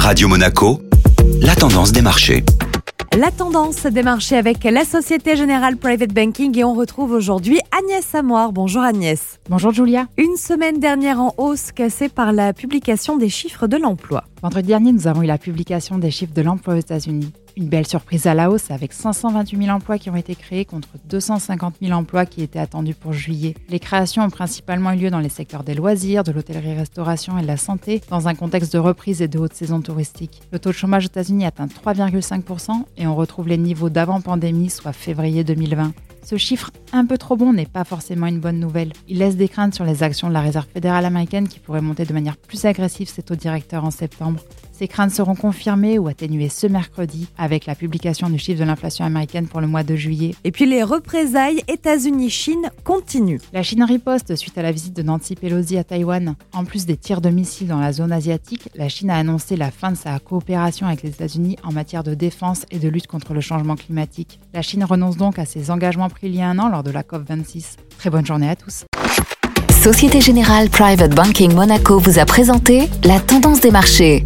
Radio Monaco, la tendance des marchés. La tendance des marchés avec la Société Générale Private Banking et on retrouve aujourd'hui Agnès Samoir. Bonjour Agnès. Bonjour Julia. Une semaine dernière en hausse cassée par la publication des chiffres de l'emploi. Vendredi dernier, nous avons eu la publication des chiffres de l'emploi aux États-Unis. Une belle surprise à la hausse avec 528 000 emplois qui ont été créés contre 250 000 emplois qui étaient attendus pour juillet. Les créations ont principalement eu lieu dans les secteurs des loisirs, de l'hôtellerie-restauration et de la santé, dans un contexte de reprise et de haute saison touristique. Le taux de chômage aux États-Unis atteint 3,5% et on retrouve les niveaux d'avant-pandémie, soit février 2020. Ce chiffre un peu trop bon n'est pas forcément une bonne nouvelle. Il laisse des craintes sur les actions de la Réserve fédérale américaine qui pourraient monter de manière plus agressive ses taux directeurs en septembre. Ces craintes seront confirmées ou atténuées ce mercredi avec la publication du chiffre de l'inflation américaine pour le mois de juillet. Et puis les représailles États-Unis-Chine continuent. La Chine riposte suite à la visite de Nancy Pelosi à Taïwan. En plus des tirs de missiles dans la zone asiatique, la Chine a annoncé la fin de sa coopération avec les États-Unis en matière de défense et de lutte contre le changement climatique. La Chine renonce donc à ses engagements pris il y a un an lors de la COP26. Très bonne journée à tous. Société Générale Private Banking Monaco vous a présenté la tendance des marchés.